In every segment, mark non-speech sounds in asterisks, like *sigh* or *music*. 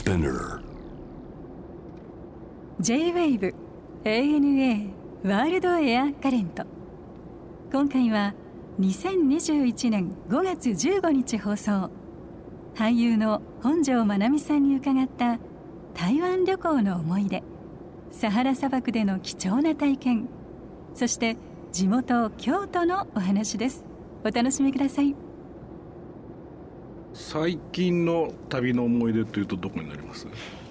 Spinner. J-WAVE ANA ワールドエアカレント今回は2021年5月15日放送。俳優の本庄まなみさんに伺った台湾旅行の思い出。サハラ砂漠での貴重な体験。そして地元京都のお話です。お楽しみください。最近の旅の思い出というとどこになります？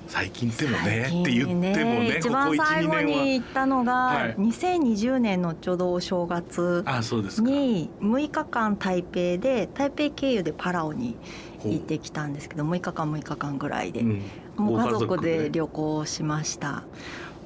最近でもねって言ってもね一番最後に行ったのが、は。い。2020年のちょうどお正月あそうですか。に6日間台北で台北経由でパラオに行ってきたんですけど6日間6日間ぐらいで、うん。もうご家族で。ね旅行しました。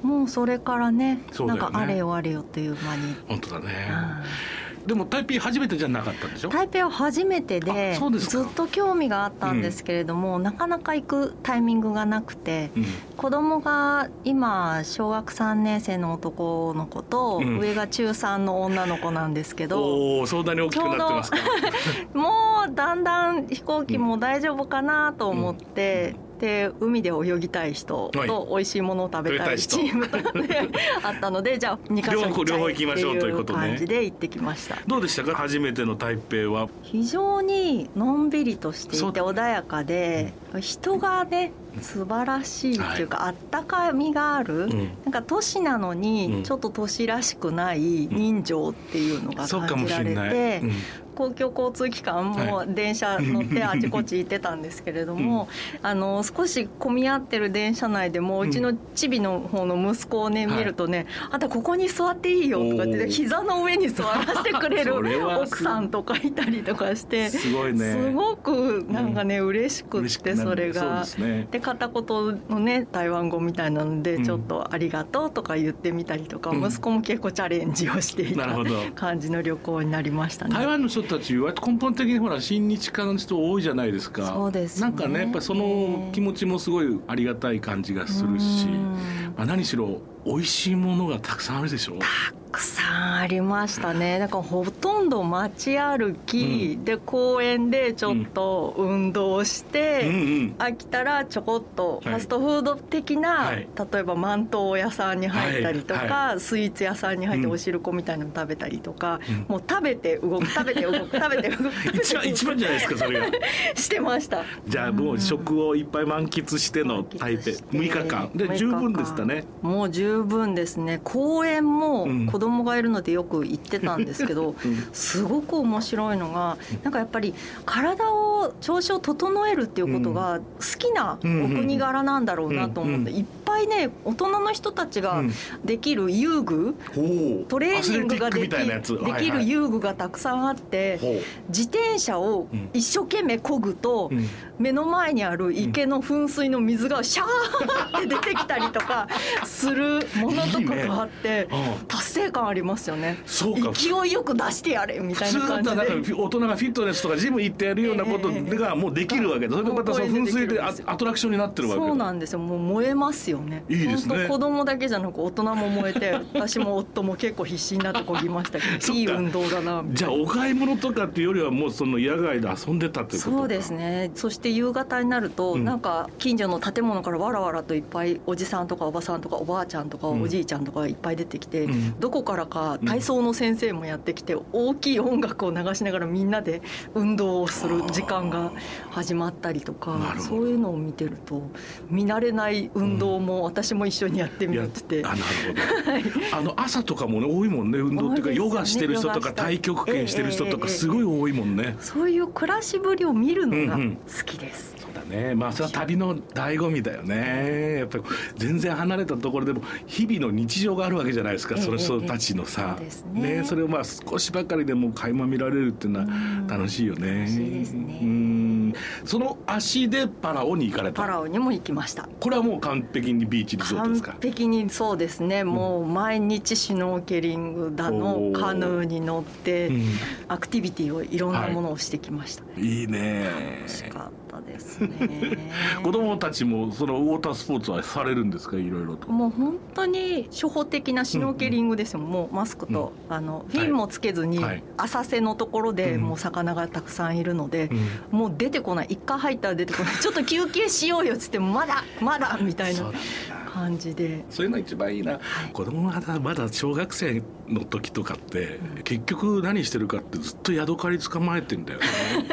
もうそれからねね。なんかあれよあれよという間に、本当だね。うんでも台北初めてじゃなかったんでしょ？台北は初めてであそうですか。ずっと興味があったんですけれども、なかなか行くタイミングがなくて、うん。子供が今小学3年生の男の子と、うん。上が中3の女の子なんですけどおおそんなに大きくなってますか？もうだんだん飛行機も大丈夫かなと思って。で海で泳ぎたい人はい。と美味しいものを食べたいチームであったのでじゃあ2か所両方行っちゃえ両方行きましょうという感じで行ってきました。どうでしたか？初めての台北は。非常にのんびりとしていて穏やかで、人がね素晴らしいっていうか、あったかみがある、ん。なんか都市なのうん。にちょっと都市らしくない人情っていうのが感じられてうん公共交通機関もは電車乗ってあちこち行ってたんですけれども、あの少し混み合ってる電車内でもうちのチビの方の息子をね、はい見るとね「あんたここに座っていいよ」とかって膝の上に座らせてくれる奥さんとかいたりとかして。すごいね。すごくなんかね、嬉しくって嬉しくなる。それが。ですね。で片言のね台湾語みたいなので、うん。ちょっと「ありがとう」とか言ってみたりとか、うん。息子も結構チャレンジをしていた感じの旅行になりましたね。台湾の人たち割と根本的にほら親日家の人多いじゃないですか。そうですね。なんかねやっぱりその気持ちもすごいありがたい感じがするし、うん。まあ、何しろ美味しいものがたくさんあるでしょ。たくさんありましたね。だからほとんど街歩き、で公園でちょっと運動して、飽きたらちょこっとフはい。ァストフード的な、はい。例えばマント屋さんに入ったりとか、はい。スイーツ屋さんに入ってうん。お汁粉みたいなの食べたりとか、うん。もう食べて動く食べて動く *laughs* 食べて動く一番一番じゃないですかそれが。*laughs* してました。じゃあもう食をいっぱい満喫しての台北6日間。で十分でしたね。もう十分ですね。公園もうん。子供がいるのでよく行ってたんですけど、うん。すごく面白いのがなんかやっぱり体を調子を整えるっていうことが好きなお国柄なんだろうなと思って、うんいっぱいね大人の人たちがうん。できる遊具、トレーニングができできる遊具がたくさんあって、自転車を一生懸命漕ぐと、うん。目の前にある池の噴水の水がシャーって出てきたりとかするものとかがあって達成感ありますよね。そうか。勢いよく出してやれみたい普通な感じで。か大人がフィットネスとかジム行ってやるようなことがもうできるわけでそれでまたその噴水でアアトラクションになってるわけそうなんですよ。もう燃えますよね。いいですね。子供だけじゃなく大人も燃えて私も夫も結構必死になって漕ぎましたけど *laughs* いい運動だなじゃあお買い物とかっていうよりはもうその野外で遊んでたってこと？かそうですね。そして夕方になると、うん。なんか近所の建物からわらわらといっぱいおじさんとかおばさんとかおばあちゃんとかうんおじいちゃんとかいっぱい出てきて、うん。どこからか体操の先生もやってきて、大きい音楽を流しながらみんなで運動をする時間が始まったりとなかそういうのを見てると見慣れない運動も私も一緒にやってみやるってあなるほど、*laughs* あの朝とかもね多いもんね運動っていうかね。ヨガしてる人とか太極拳してる人とかええすごい多いもんね、そういう暮らしぶりを見るのがうんうん。好きです。そうだね。まあそれは旅の醍醐味だよね。やっぱり全然離れたところでも日々の日常があるわけじゃないですか、ええその人たちのさ、そうですね。それをまあ少しばかりでも垣間見られるっていうのはうん。楽しいよね。楽しいですね。うん。その足でパラオに行かれたパラオにも行きました。これはもう完璧にビーチリゾートですか？完璧にそうですね、もう毎日シュノーケリングだおのー。カヌーに乗って、うん。アクティビティをいろんなものをしてきました、いいね。楽しか。ったですね。*laughs* 子供たちもそのウォータースポーツはされるんですか？いろいろと。もう本当に初歩的なシュノーケリングですよ、もうマスクと、あのフィンもつけずに、はい。浅瀬のところでうん。もう魚がたくさんいるので、うん。もう出てこない。一回入ったら出てこない。ちょっと休憩しようよっつってもまだまだみたいな感じで。そういうの一番いいな、はい、子供がまだ小学生の時とかって、うん、結局何してるかってずっとヤドカリ捕まえてんだよね。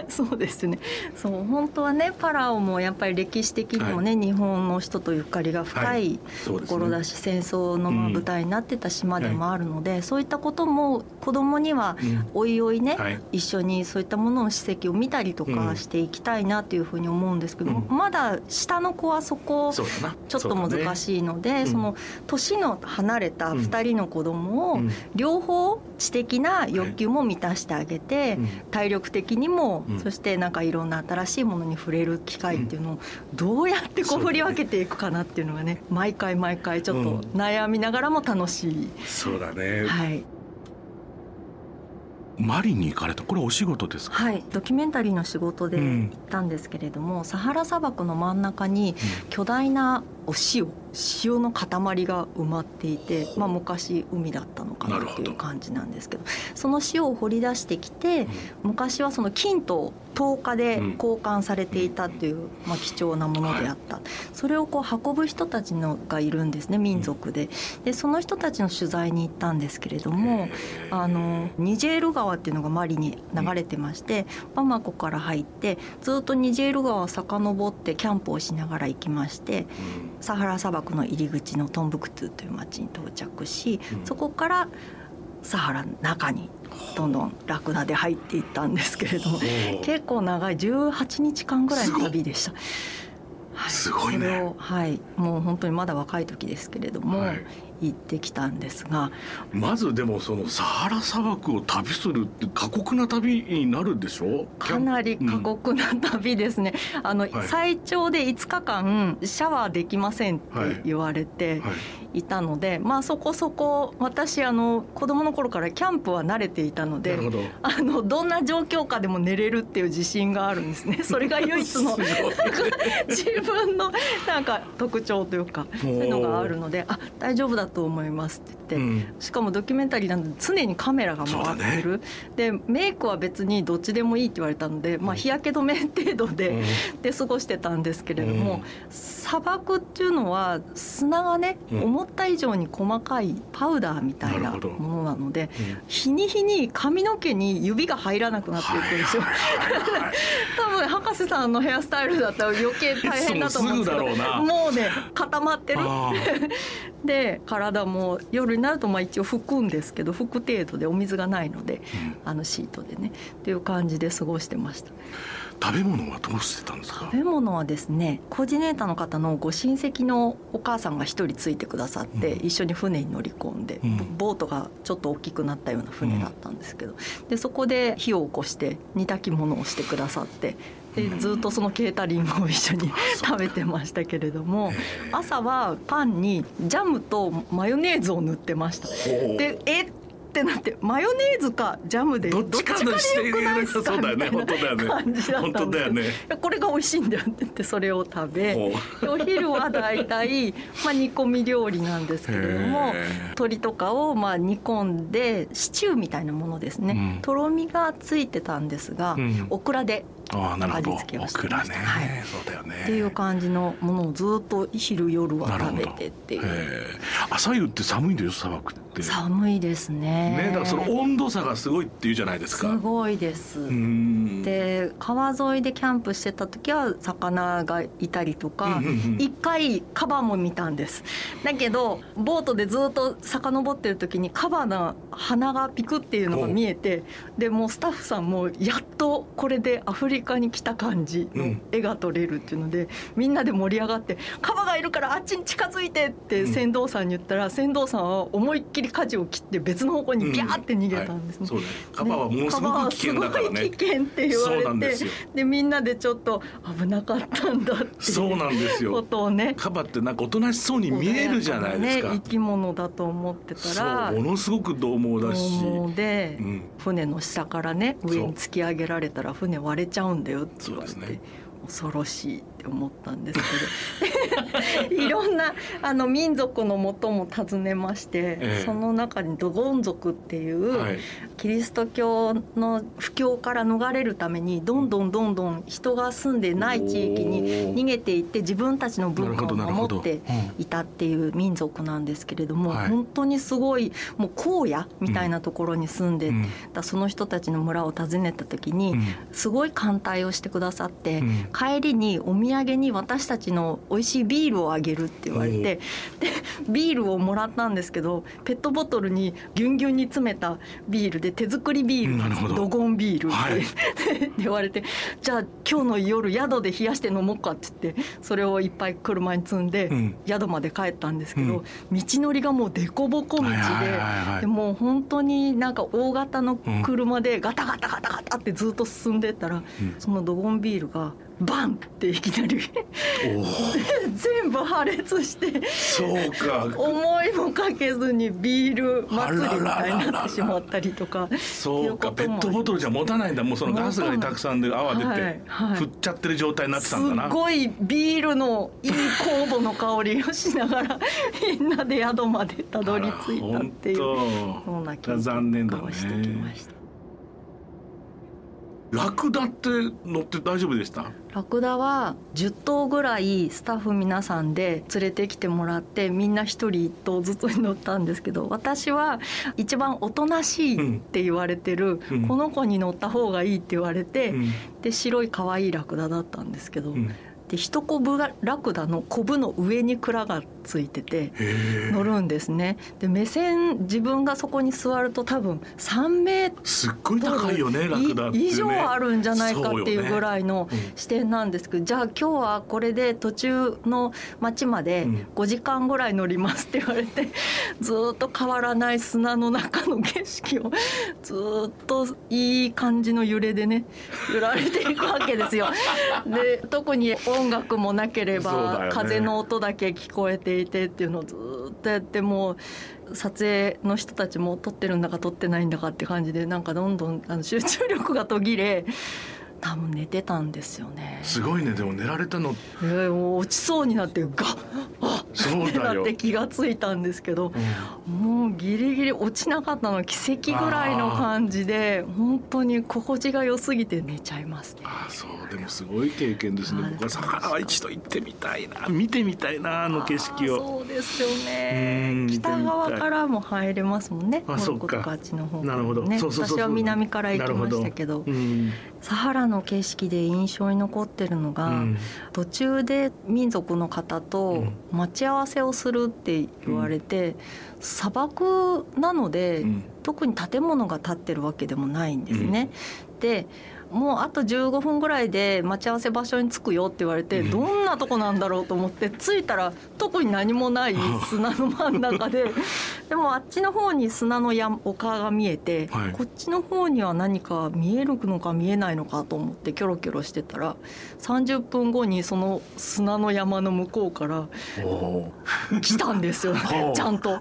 *laughs* そうですね。そう本当はねパラオもやっぱり歴史的にもね、はい、日本の人とゆかりが深いところだし、はいね、戦争の舞台になってた島でもあるので、うん、そういったことも子供にはおいおいね、一緒にそういったものの史跡を見たりとかしていきたいなというふうに思うんですけど、まだ下の子はそこちょっと難しいしいので、その年の離れた2人の子供を両方知的な欲求も満たしてあげて、体力的にも、そしてなんかいろんな新しいものに触れる機会っていうのをどうやってこう振り分けていくかなっていうのがね毎回毎回ちょっと悩みながらも楽しい。そうだね、はい。マリに行かれた。これお仕事ですか？はい。ドキュメンタリーの仕事で行ったんですけれども、うん、サハラ砂漠の真ん中に巨大なお塩塩の塊が埋まっていて、まあ、昔海だったのかなっていう感じなんですけどその塩を掘り出してきて、昔はその金と10日で交換されていたっていう、まあ、貴重なものであった、それをこう運ぶ人たちのがいるんですね民族で。でその人たちの取材に行ったんですけれどもあのニジェール川っていうのがマリに流れてましてバマコから入ってずっとニジェール川を遡ってキャンプをしながら行きましてサハラ砂漠の入り口のトンブクトゥという町に到着し、そこからサハラの中にどんどんラクダで入っていったんですけれども結構長い18日間ぐらいの旅でした。はい、すごいね。はい。もう本当にまだ若い時ですけれども、はい、行ってきたんですがまずでもそのサハラ砂漠を旅するって過酷な旅になるでしょ？かなり過酷な旅ですね、うん、あの、はい、最長で5日間シャワーできませんって言われて、はいいたので、まあ、そこそこ私あの子供の頃からキャンプは慣れていたのであのどんな状況下でも寝れるっていう自信があるんですね。*laughs* それが唯一の自分のなんか特徴というかそういうのがあるのであ大丈夫だと思いますって言って、うん、しかもドキュメンタリーなんで常にカメラが回ってる、ね、でメイクは別にどっちでもいいって言われたので、まあ、日焼け止め程度でうん、で過ごしてたんですけれども、うん、砂漠っていうのは砂がね、思った以上に細かいパウダーみたいなものなので、日に日に髪の毛に指が入らなくなっていくんですよ。*laughs* 多分博士さんのヘアスタイルだったら余計大変だと思うんですけどもうね固まってる。*laughs* で体も夜になるとまあ一応拭くんですけど拭く程度でお水がないので、うん、あのシートでねっていう感じで過ごしてました。食べ物はどうしてたんですか？食べ物はですねコーディネーターの方のご親戚のお母さんが一人ついてくださって、うん、一緒に船に乗り込んで、うん、ボートがちょっと大きくなったような船だったんですけど、うん、でそこで火を起こして煮炊き物をしてくださってでずっとそのケータリングを一緒に食べてましたけれども朝はパンにジャムとマヨネーズを塗ってました。でえってなってマヨネーズかジャムでどっちかのしてるそうだよね本当だよね。本当だよね。これが美味しいんだよって言ってそれを食べお昼は大体 *laughs* まあ煮込み料理なんですけれども鶏とかをまあ煮込んでシチューみたいなものですね、うん、とろみがついてたんですが、うん、オクラで味付けをしてました、ね、はい、そうだよね。っていう感じのものをずっと昼夜は食べてっていう。朝夕って寒いんだよ砂漠って。寒いですね。ねだからその温度差がすごいっていうじゃないですか。すごいです。で川沿いでキャンプしてた時は魚がいたりとか一、回カバも見たんです。だけどボートでずっと遡ってる時にカバの鼻がピクっていうのが見えてでもうスタッフさんもやっとこれでアフリカに来た感じの絵が撮れるっていうので、うん、みんなで盛り上がって「カバがいるからあっちに近づいて」って船頭さんに言ったら、船頭さんは思いっきり舵を切って別の方向にギャーって逃げたんですね。うんはい、カバはものすごく危険だからね。危険って言われてでみんなでちょっと危なかったんだってそうなんですよ。ことをねカバってなんかおとなしそうに見えるじゃないですか、ね、生き物だと思ってたらものすごく獰猛だし。獰猛で、うん、船の下からね上に突き上げられたら船割れちゃうんだよって言われて、ね、恐ろしいって思ったんですけど。*laughs* いろんなあの民族のもとも訪ねまして、ええ、その中にドゴン族っていう、はい、キリスト教の布教から逃れるためにどんどんどんどん人が住んでない地域に逃げていって自分たちの文化を守っていたっていう民族なんですけれども、本当にすごいもう荒野みたいなところに住んでたその人たちの村を訪ねた時にすごい歓待をしてくださって、帰りにお土産に私たちの美味しいビールをあげるって言われてでビールをもらったんですけどペットボトルにギュンギュンに詰めたビールで手作りビールドゴンビールって、はい、*laughs* 言われてじゃあ今日の夜宿で冷やして飲もうかって言ってそれをいっぱい車に積んで宿まで帰ったんですけど、うん、道のりがもう凸凹道で,、でもう本当になんか大型の車でガタガタガタガタってずっと進んでったら、そのドゴンビールがバンっていきなり。全部破裂してそうか。思いもかけずにビール祭りみたいになってしまったりとか。そうか。ペットボトルじゃ持たないんだもうそのガスがたくさんで泡出て、はいはい、振っちゃってる状態になってたんだな。すごいビールのいい酵母の香りをしながら *laughs* みんなで宿までたどり着いたっていう。そんな気がしてきました。ラクダって乗って大丈夫でした？ラクダは10頭ぐらいスタッフ皆さんで連れてきてもらってみんな1人1頭ずつに乗ったんですけど私は一番おとなしいって言われてる、うん、この子に乗った方がいいって言われて、うん、で白い可愛いラクダだったんですけど、うん、で一コブラクダのコブの上に蔵がついてて乗るんですね。で目線自分がそこに座ると多分3メートルすっごい高いよねラクダ以上あるんじゃないかっていうぐらいの視点なんですけど、ねうん、じゃあ今日はこれで途中の町まで5時間ぐらい乗りますって言われて、*laughs* ずっと変わらない砂の中の景色をずっといい感じの揺れでね揺られていくわけですよ。で特に音楽もなければ、風の音だけ聞こえていてっていうのをずっとやってもう撮影の人たちも撮ってるんだか撮ってないんだかって感じでなんかどんどんあの集中力が途切れ多分寝てたんですよね。すごいね。でも寝られたの。えー、もう落ちそうになってガッあそうってなって気がついたんですけど、うん、もうギリギリ落ちなかったの奇跡ぐらいの感じで本当に心地が良すぎて寝ちゃいますね。あそうでもすごい経験ですね。僕はサハラは一度行ってみたいな。見てみたいなあの景色を。そうですよね。北側からも入れますもんねあそうか。あっちの方、ね、なるほど。私は南から行きましたけどサハラの景色で印象に残ってるのが、うん、途中で民族の方と待ち合わせをするって言われて、うん、砂漠なので、うん、特に建物が建ってるわけでもないんですね。でもうあと15分ぐらいで待ち合わせ場所に着くよって言われて、どんなとこなんだろうと思って着いたら特に何もない *laughs* 砂の真ん中ででもあっちの方に砂の山丘が見えて、はい、こっちの方には何か見えるのか見えないのかと思ってキョロキョロしてたら30分後にその砂の山の向こうから来たんですよ *laughs* ちゃんと。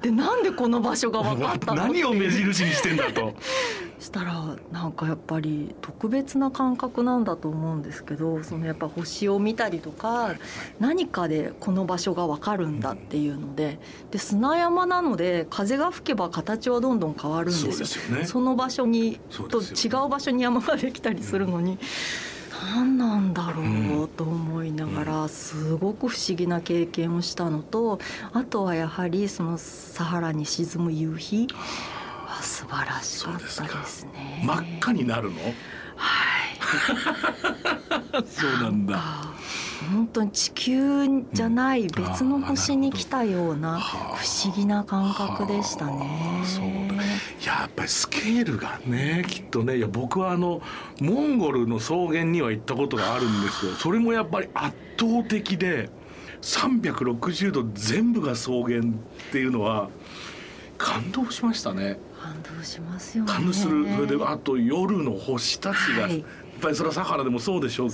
でなんでこの場所が分かったの？何を目印にしてんだと。*laughs* したらなんかやっぱり特別な感覚なんだと思うんですけどそのやっぱ星を見たりとか何かでこの場所が分かるんだっていうのでで砂山なので風が吹けば形はどんどん変わるんですよ。そ、ね、の場所にと違う場所に山ができたりするのに。何なんだろうと思いながらすごく不思議な経験をしたのとあとはやはりそのサハラに沈む夕日素晴らしかったですね。真っ赤になるの？はい。*laughs* そうなんだ。本当に地球じゃない別の星に来たような不思議な感覚でしたね。そうやっぱりスケールがねきっとねいや僕はあのモンゴルの草原には行ったことがあるんですよ。それもやっぱり圧倒的で360度全部が草原っていうのは感動しましたね。感動しますよね。感動するそれであと夜の星たちが、はい、やっぱりそれはサハラでもそうでしょう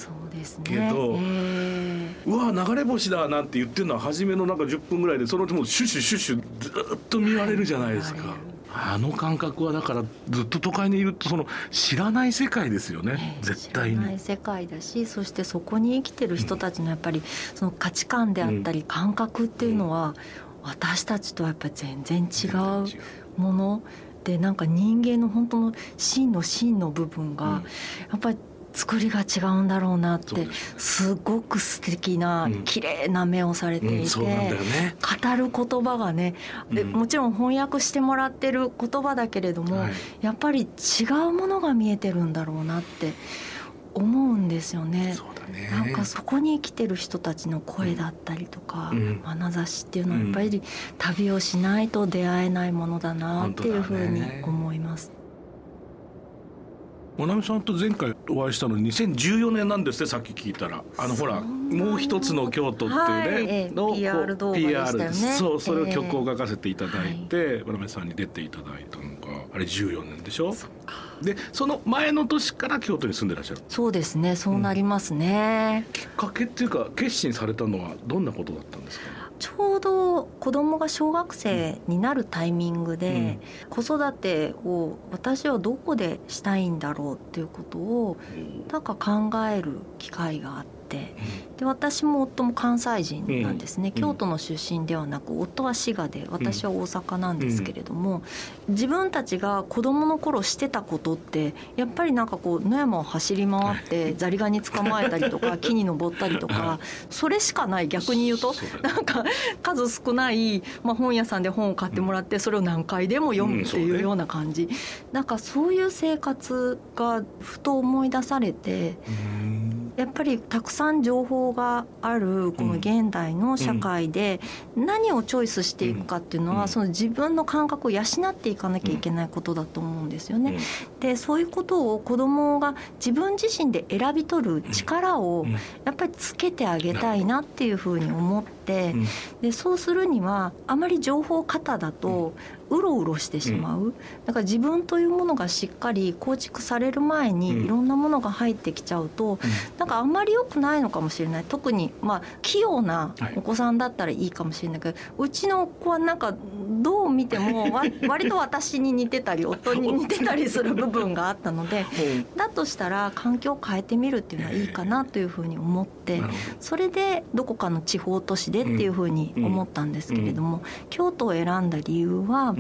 けど、ね、うわ流れ星だなんて言ってるのは初めのなんか10分ぐらいでそのうちもうシュシュシュシュずっと見られるじゃないですか。あの感覚はだからずっと都会にいるとその知らない世界ですよね、えー、絶対に。知らない世界だしそしてそこに生きてる人たちのやっぱりその価値観であったり感覚っていうのは私たちとはやっぱり全然違う。ものでなんか人間の本当の真の真の部分がやっぱり作りが違うんだろうなってす。ごく素敵な綺麗な目をされていて、語る言葉がね、もちろん翻訳してもらってる言葉だけれども、やっぱり違うものが見えてるんだろうなって思うんですよね。ねなんかそこに生きてる人たちの声だったりとか、うん、眼差しっていうのはやっぱり旅をしないと出会えないものだなっていうふうに思います。まなみさんと前回お会いしたの2014年なんですねさっき聞いたら。あのほらもう一つの京都っていうね、はいえー、PR 動画でしたよね。そうそれを曲を書かせていただいて、えー、まなみさんに出ていただいたのがあれ14年でしょ？でその前の年から京都に住んでらっしゃる。そうですねそうなりますね、うん、きっかけっていうか決心されたのはどんなことだったんですか？ちょうど子供が小学生になるタイミングで、子育てを私はどこでしたいんだろうっていうことをなんか考える機会があって。で私も夫も関西人なんですね、京都の出身ではなく夫は滋賀で私は大阪なんですけれども、自分たちが子どもの頃してたことってやっぱりなんかこう野山を走り回ってザリガニ捕まえたりとか *laughs* 木に登ったりとかそれしかない逆に言うとなんか数少ない、まあ、本屋さんで本を買ってもらってそれを何回でも読むっていうような感じ。なんかそういう生活がふと思い出されて。やっぱりたくさん情報があるこの現代の社会で何をチョイスしていくかっていうのはその自分の感覚を養っていかなきゃいけないことだと思うんですよね。でそういうことを子どもが自分自身で選び取る力をやっぱりつけてあげたいなっていうふうに思ってでそうするにはあまり情報過多だとうろうろしてしまう、だから自分というものがしっかり構築される前にいろんなものが入ってきちゃうと、なんかあんまり良くないのかもしれない。特にまあ器用なお子さんだったらいいかもしれないけど、うちの子はなんかどう見ても *laughs* 割と私に似てたり夫に似てたりする部分があったので *laughs* だとしたら環境を変えてみるっていうのはいいかなというふうに思ってそれでどこかの地方都市でっていうふうに思ったんですけれども京都を選んだ理由は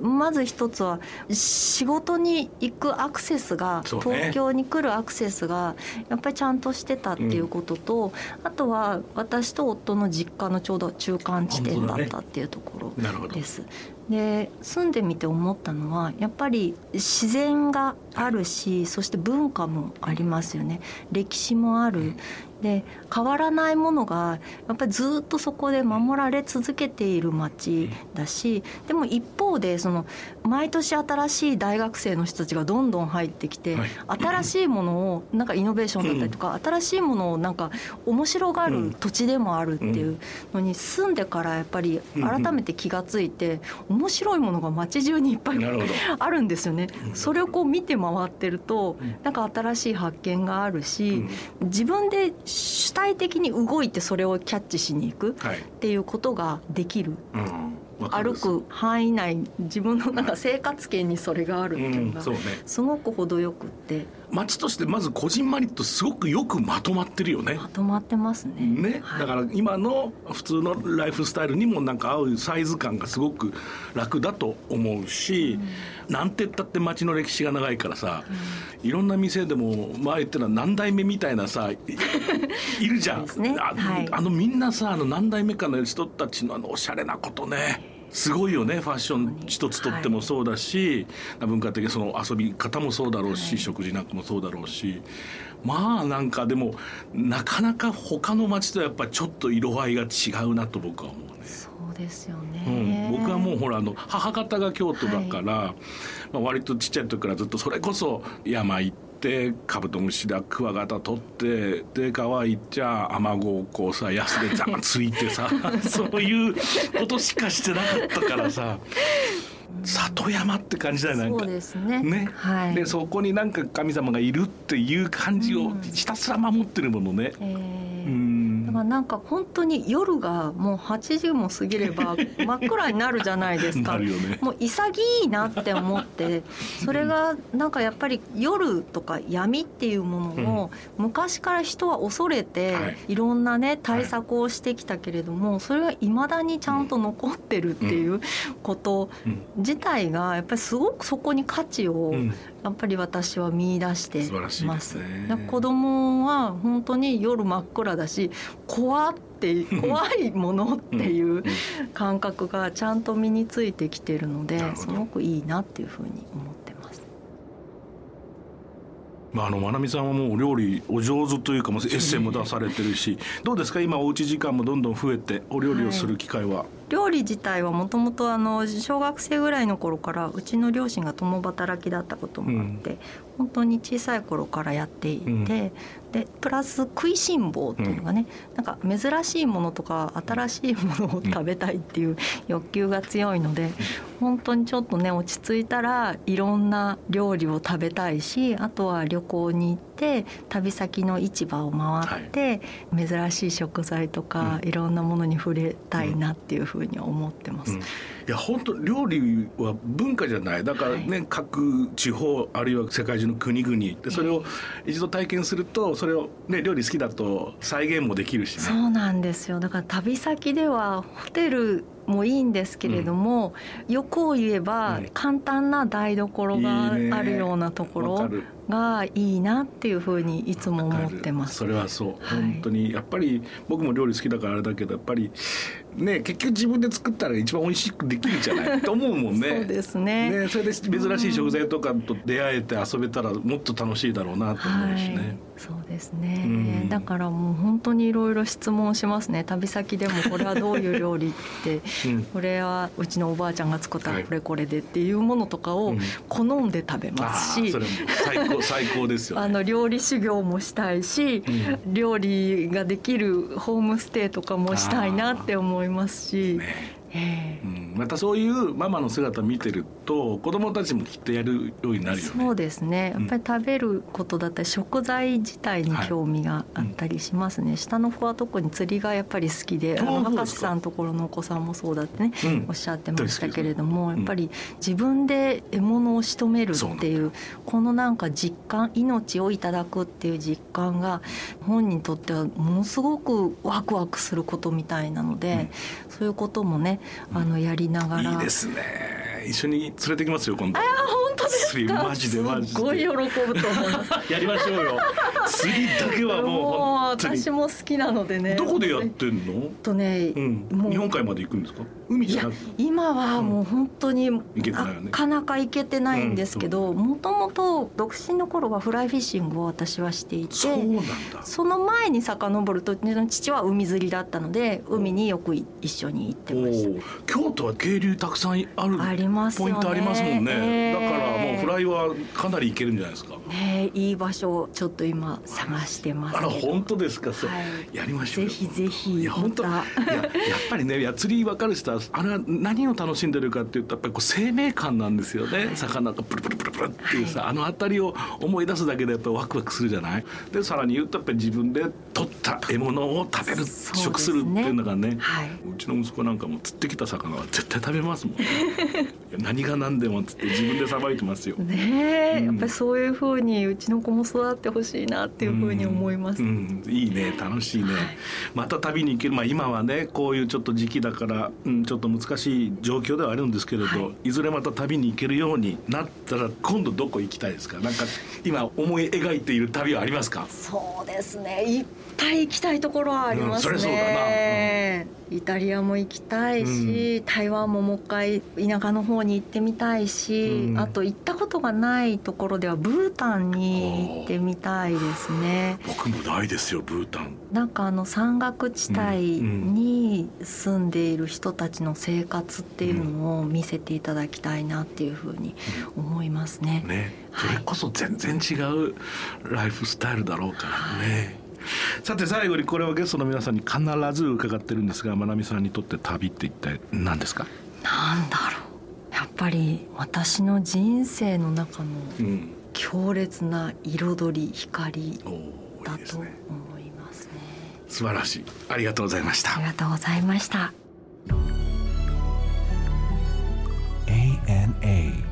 まず一つは仕事に行くアクセスが、東京に来るアクセスがやっぱりちゃんとしてたっていうことと、あとは私と夫の実家のちょうど中間地点だったっていうところです。で住んでみて思ったのはやっぱり自然があるしそして文化もありますよね。歴史もある。で変わらないものがやっぱりずっとそこで守られ続けている町だしでも一方でその毎年新しい大学生の人たちがどんどん入ってきて、新しいものをなんかイノベーションだったりとか、新しいものをなんか面白がる土地でもあるっていうのに住んでからやっぱり改めて気が付いて面白いものが街中にいっぱい *laughs* あるんですよね。それをこう見て回ってるとなんか新しい発見があるし自分で主体的に動いてそれをキャッチしに行くっていうことができる。うん。歩く範囲内自分のなんか生活圏にそれがあるっていうのがすごく程よくって、街としてまずこじんまりとすごくよくまとまってるよね。まとまってますね。ね、はい、だから今の普通のライフスタイルにもなんか合うサイズ感がすごく楽だと思うし、うん、なんて言ったって街の歴史が長いからさ、うん、いろんな店でも前言ってのは何代目みたいなさ *laughs* いるじゃん、ね。あはい、あのみんなさあの何代目かの人たちのあのおしゃれなことねすごいよねファッション一つとってもそうだし、はい、文化的その遊び方もそうだろうし、はい、食事なんかもそうだろうし。まあなんかでもなかなか他の街とやっぱちょっと色合いが違うなと僕は思うね。そうですよね、うん、僕はもうほらあの母方が京都だから、はい、まあ、割とちっちゃい時からずっとそれこそ山行って。ってカブトムシだクワガタ取ってで川行っちゃアマゴをこうさヤスでザンついてさ *laughs* そういうことしかしてなかったからさ里山って感じだよなんか。そうですね。ね、はい、でそこになんか神様がいるっていう感じをひたすら守ってるものね、うん、だかまあなんか本当に夜がもう8時も過ぎれば *laughs* 真っ暗になるじゃないですか。ね、もう潔いなって思って *laughs* それがなんかやっぱり夜とか闇っていうものを昔から人は恐れてい。ろんなね対策をしてきたけれどもそれがいまだにちゃんと残ってるっていうこと自体がやっぱりすごくそこに価値をやっぱり私は見出してます。ね、子供は本当に夜真っ暗だし怖って *laughs* 怖いものっていう感覚がちゃんと身についてきてるのですごくいいなっていうふうに思ってます。まあ、あのまなみさんはもうお料理お上手というかもエッセイも出されてるしどうですか？今おうち時間もどんどん増えてお料理をする機会は、はい料理自体はもともと小学生ぐらいの頃からうちの両親が共働きだったこともあって、うん、本当に小さい頃からやっていて、うん、でプラス食いしん坊っていうのがね、うん、なんか珍しいものとか新しいものを食べたいっていう欲求が強いので、本当にちょっとね落ち着いたらいろんな料理を食べたいしあとは旅行に行って旅先の市場を回って、はい、珍しい食材とか、いろんなものに触れたいなっていうふうに思ってます。うん。いや本当料理は文化じゃない。だからね、はい、各地方あるいは世界中の国々でそれを一度体験するとそれを、ね、料理好きだと再現もできるしね。そうなんですよ。だから旅先ではホテルもいいんですけれども、うん、欲を言えば簡単な台所があるようなところがいいなっていうふうにいつも思ってます。それはそう、はい、本当にやっぱり僕も料理好きだからあれだけどやっぱりね結局自分で作ったら一番美味しくできるじゃないと思うもんね。*laughs* そうですね。ねそれで珍しい食材とかと出会えて遊べたらもっと楽しいだろうなと思うしね。はい、そうですね、うん、だからもう本当にいろいろ質問しますね。旅先でもこれはどういう料理って、うん、これはうちのおばあちゃんが作ったこれこれでっていうものとかを好んで食べますし、うん、それも最高 *laughs* 最高ですよ、ね、あの料理修行もしたいし、料理ができるホームステイとかもしたいなって思いますし。ねうん、またそういうママの姿を見てると子供たちもきっとやるようになるよね。そうですね。やっぱり食べることだったり、食材自体に興味があったりしますね、はい。うん、下の子は特に釣りがやっぱり好きであの博士さんのところのお子さんもそうだってね、うん、おっしゃってましたけれども、やっぱり自分で獲物を仕留めるっていうこのなんか実感命をいただくっていう実感が本人にとってはものすごくワクワクすることみたいなので、そういうこともねあのやりながら、いいですね。一緒に連れてきますよ今度。あ本当ですか？マジでマジで。すごい喜ぶと思いますやりましょうよ。釣りだけはもう私も好きなのでね。どこでやってんの？とね、うん、日本海まで行くんですか？海じゃなく今はもう本当になかなか行けてないんですけどもともと独身の頃はフライフィッシングを私はしていてその前に遡ると父は海釣りだったので海によく一緒に行ってました。京都は渓流たくさんあるありますポイントありますもんね、えー、だからもうフライはかなり行けるんじゃないですか。ねいい場所をちょっと今探してますあら本当ですか、はい、やりましょうぜひぜひいや本当いややっぱりねや釣り分かる人はあれは何を楽しんでるかっていうとやっぱりこう生命感なんですよね、はい、魚がプルプルプルプルっていうさ、はい、あの辺りを思い出すだけでやっぱりワクワクするじゃない？でさらに言うとやっぱり自分で取った獲物を食べる、ね、食するっていうのがね、はい、うちの息子なんかも釣ってきた魚は絶対食べますもんね何が何でもっつって自分でさばいてますよ。ねえ、うん、やっぱりそういうふうにうちの子も育ってほしいなっていうふうに思います、うんうん、いいね楽しいね、また旅に行ける。まあ今はねこういうちょっと時期だから、うん、ちょっと難しい状況ではあるんですけれど、はい、いずれまた旅に行けるようになったら今度どこ行きたいですか？なんか今思い描いている旅はありますか？そうですね。いっぱい行きたいところはありますね、うん、うん。イタリアも行きたいし、うん、台湾ももう一回田舎の方に行ってみたいし、うん、あと行ったことがないところではブータンに行ってみたいですね。僕もないですよブータン。なんかあの山岳地帯に住んでいる人たちの生活っていうのを見せていただきたいなっていうふうに思いますね、ね。それこそ全然違うライフスタイルだろうからね、はいさて最後にこれはゲストの皆さんに必ず伺ってるんですがまなみさんにとって旅って一体何ですか？なんだろう。やっぱり私の人生の中の強烈な彩り光だと思いますね。素晴らしい。ありがとうございました。ありがとうございました。ANA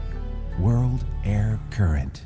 World Air Current